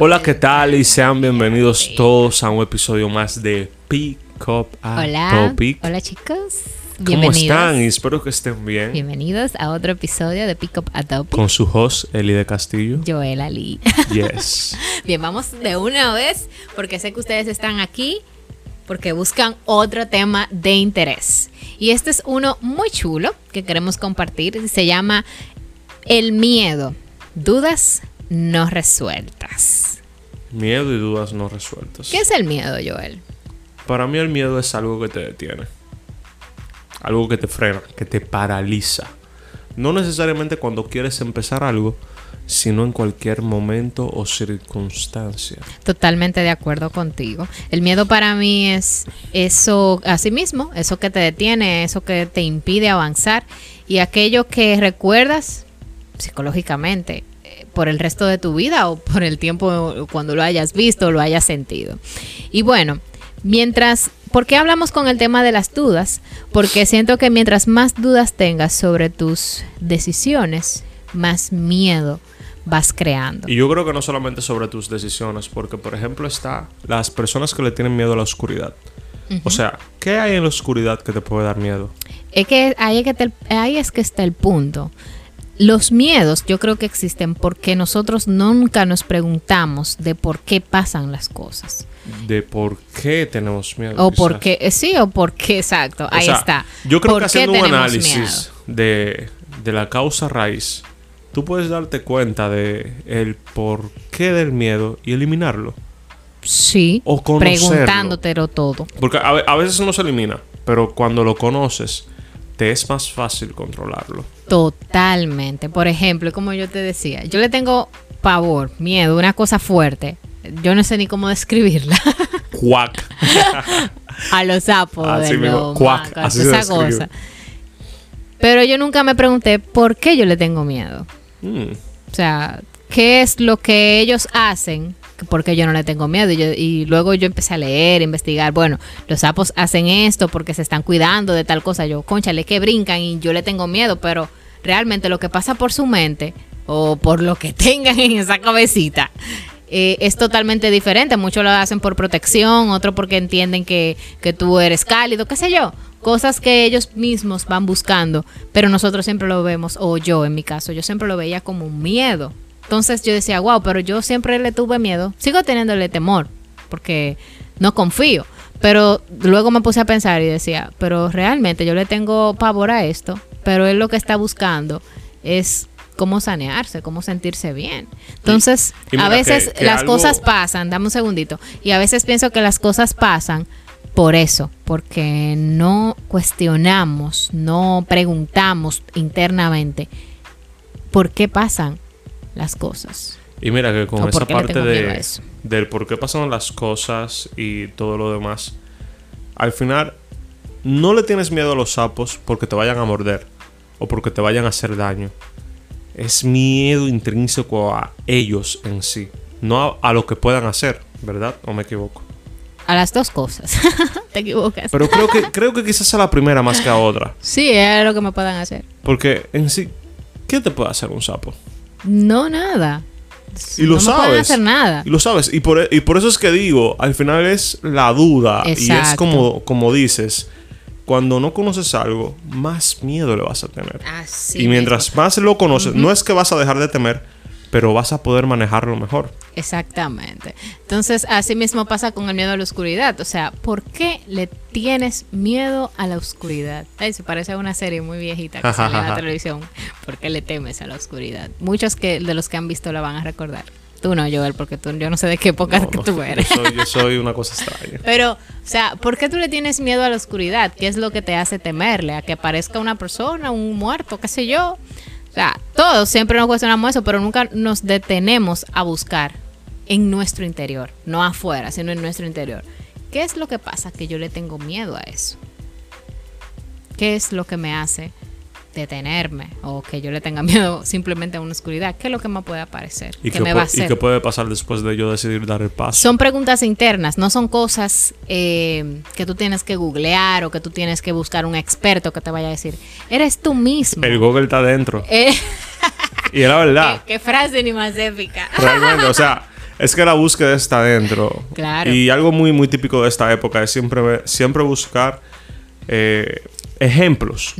Hola, ¿qué tal? Y sean bienvenidos todos a un episodio más de Pick Up a Hola. Topic. Hola chicos. ¿Cómo están? Y espero que estén bien. Bienvenidos a otro episodio de Pick Up a Topic. Con su host, Eli de Castillo. Joel Ali. Yes. Bien, vamos de una vez porque sé que ustedes están aquí porque buscan otro tema de interés. Y este es uno muy chulo que queremos compartir. Se llama El miedo. Dudas no resueltas. Miedo y dudas no resueltas. ¿Qué es el miedo, Joel? Para mí el miedo es algo que te detiene. Algo que te frena, que te paraliza. No necesariamente cuando quieres empezar algo, sino en cualquier momento o circunstancia. Totalmente de acuerdo contigo. El miedo para mí es eso, así mismo, eso que te detiene, eso que te impide avanzar y aquello que recuerdas psicológicamente por el resto de tu vida o por el tiempo cuando lo hayas visto o lo hayas sentido. Y bueno, mientras, ¿por qué hablamos con el tema de las dudas? Porque siento que mientras más dudas tengas sobre tus decisiones, más miedo vas creando. Y yo creo que no solamente sobre tus decisiones, porque por ejemplo está las personas que le tienen miedo a la oscuridad. O sea, ¿qué hay en la oscuridad que te puede dar miedo? Es que ahí es que, te- ahí es que está el punto. Los miedos yo creo que existen porque nosotros nunca nos preguntamos de por qué pasan las cosas. De por qué tenemos miedo. O quizás. por qué, eh, sí, o por qué, exacto. O Ahí sea, está. Yo creo ¿Por que haciendo un análisis de, de la causa raíz, tú puedes darte cuenta de el por qué del miedo y eliminarlo. Sí, O preguntándotelo todo. Porque a, a veces no se elimina, pero cuando lo conoces, te es más fácil controlarlo. Totalmente. Por ejemplo, como yo te decía, yo le tengo pavor, miedo, una cosa fuerte. Yo no sé ni cómo describirla. Cuac. a los sapos Así de mismo, cuac, macos, así esa se cosa. Pero yo nunca me pregunté por qué yo le tengo miedo. Mm. O sea, ¿qué es lo que ellos hacen? Porque yo no le tengo miedo. Y, yo- y luego yo empecé a leer, investigar. Bueno, los sapos hacen esto porque se están cuidando de tal cosa. Yo, conchale, que brincan y yo le tengo miedo. Pero realmente lo que pasa por su mente o por lo que tengan en esa cabecita eh, es totalmente diferente. Muchos lo hacen por protección, otros porque entienden que, que tú eres cálido, qué sé yo. Cosas que ellos mismos van buscando, pero nosotros siempre lo vemos, o yo en mi caso, yo siempre lo veía como un miedo. Entonces yo decía, wow, pero yo siempre le tuve miedo. Sigo teniéndole temor, porque no confío. Pero luego me puse a pensar y decía, pero realmente yo le tengo pavor a esto, pero él lo que está buscando es cómo sanearse, cómo sentirse bien. Entonces, y a veces que- que las algo- cosas pasan, dame un segundito, y a veces pienso que las cosas pasan por eso, porque no cuestionamos, no preguntamos internamente por qué pasan las cosas. Y mira que con ¿O por esa parte de, del por qué pasan las cosas y todo lo demás, al final no le tienes miedo a los sapos porque te vayan a morder o porque te vayan a hacer daño. Es miedo intrínseco a ellos en sí, no a, a lo que puedan hacer, ¿verdad? ¿O me equivoco? A las dos cosas. Te equivocas. Pero creo que, creo que quizás a la primera más que a otra. sí, es lo que me puedan hacer. Porque en sí, ¿qué te puede hacer un sapo? No, nada. Y lo no sabes. pueden hacer nada. Y lo sabes. Y por, y por eso es que digo, al final es la duda. Y es como, como dices, cuando no conoces algo, más miedo le vas a tener. Así y mientras más lo conoces, no es que vas a dejar de temer, pero vas a poder manejarlo mejor. Exactamente. Entonces, así mismo pasa con el miedo a la oscuridad. O sea, ¿por qué le tienes miedo a la oscuridad? Ay, se parece a una serie muy viejita que sale en la televisión. ¿Por qué le temes a la oscuridad? Muchos que de los que han visto la van a recordar. Tú no, Joel, porque tú, yo no sé de qué época No, que tú yo, eres. soy, yo soy una cosa extraña. Pero, o sea, ¿por qué tú le tienes miedo a la oscuridad? ¿Qué es lo que te hace temerle? ¿A que aparezca una persona, un muerto, qué sé yo? O sea, todos siempre nos cuestionamos eso, pero nunca nos detenemos a buscar en nuestro interior, no afuera, sino en nuestro interior. ¿Qué es lo que pasa? Que yo le tengo miedo a eso. ¿Qué es lo que me hace detenerme o que yo le tenga miedo simplemente a una oscuridad? ¿Qué es lo que me puede aparecer? ¿Y ¿Qué me va a pu- y hacer? qué puede pasar después de yo decidir dar el paso? Son preguntas internas, no son cosas eh, que tú tienes que googlear o que tú tienes que buscar un experto que te vaya a decir. Eres tú mismo. El Google está adentro. Eh, Y es la verdad. ¿qué, qué frase ni más épica. Realmente, o sea, Es que la búsqueda está dentro. Claro. Y algo muy, muy típico de esta época es siempre, siempre buscar eh, ejemplos.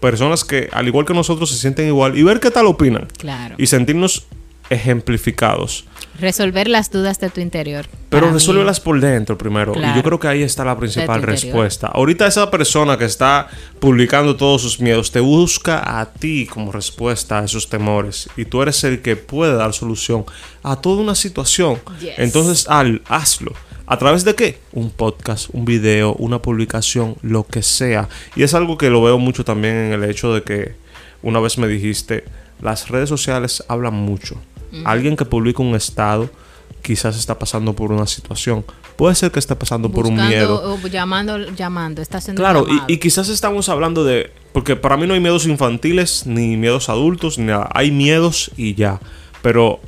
Personas que, al igual que nosotros, se sienten igual y ver qué tal opinan. Claro. Y sentirnos ejemplificados. Resolver las dudas de tu interior. Pero resuélvelas por dentro primero. Y yo creo que ahí está la principal interior. respuesta. Ahorita esa persona que está publicando todos sus miedos te busca a ti como respuesta a esos temores. Y tú eres el que puede dar solución a toda una situación. Yes. Entonces, al, hazlo. ¿A través de qué? Un podcast, un video, una publicación, lo que sea. Y es algo que lo veo mucho también en el hecho de que una vez me dijiste, las redes sociales hablan mucho. Alguien que publica un estado quizás está pasando por una situación. Puede ser que esté pasando por un miedo. o llamando, llamando. Está haciendo Claro, y, y quizás estamos hablando de... Porque para mí no hay miedos infantiles, ni miedos adultos, ni nada. Hay miedos y ya. Pero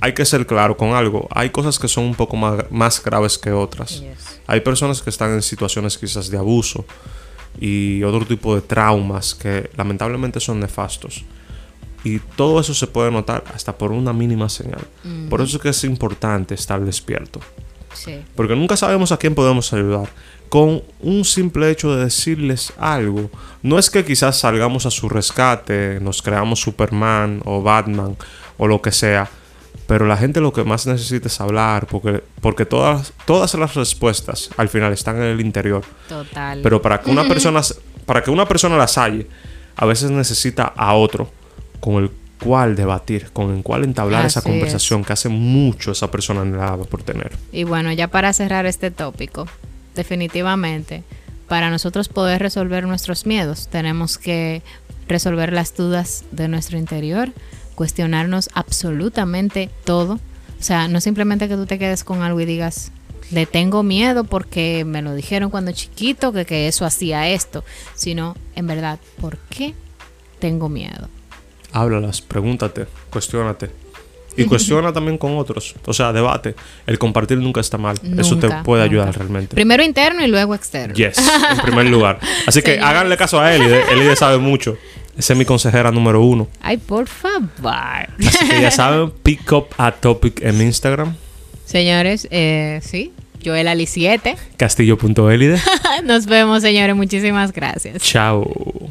hay que ser claro con algo. Hay cosas que son un poco más, más graves que otras. Yes. Hay personas que están en situaciones quizás de abuso y otro tipo de traumas que lamentablemente son nefastos. Y todo eso se puede notar hasta por una mínima señal. Por eso es que es importante estar despierto. Sí. Porque nunca sabemos a quién podemos ayudar. Con un simple hecho de decirles algo. No es que quizás salgamos a su rescate, nos creamos Superman o Batman o lo que sea. Pero la gente lo que más necesita es hablar. Porque, porque todas, todas las respuestas al final están en el interior. Total. Pero para que una persona, para que una persona las halle, a veces necesita a otro con el cual debatir, con el cual entablar esa conversación que hace mucho esa persona anhelaba por tener. Y bueno, ya para cerrar este tópico, definitivamente, para nosotros poder resolver nuestros miedos, tenemos que resolver las dudas de nuestro interior, cuestionarnos absolutamente todo. O sea, no simplemente que tú te quedes con algo y digas, le tengo miedo porque me lo dijeron cuando chiquito, que, que eso hacía esto, sino, en verdad, ¿por qué tengo miedo? Háblalas, pregúntate, cuestiónate. Y cuestiona también con otros. O sea, debate. El compartir nunca está mal. Eso te puede nunca. ayudar realmente. Primero interno y luego externo. Yes, en primer lugar. Así que Señores. háganle caso a Elide. Elide sabe mucho. Esa es mi consejera número uno. Ay, por favor. Así que ya saben, pick up a topic en Instagram. Señores, eh, sí, Joel Ali 7. Castillo.elide. Nos vemos, señores. Muchísimas gracias. Chao.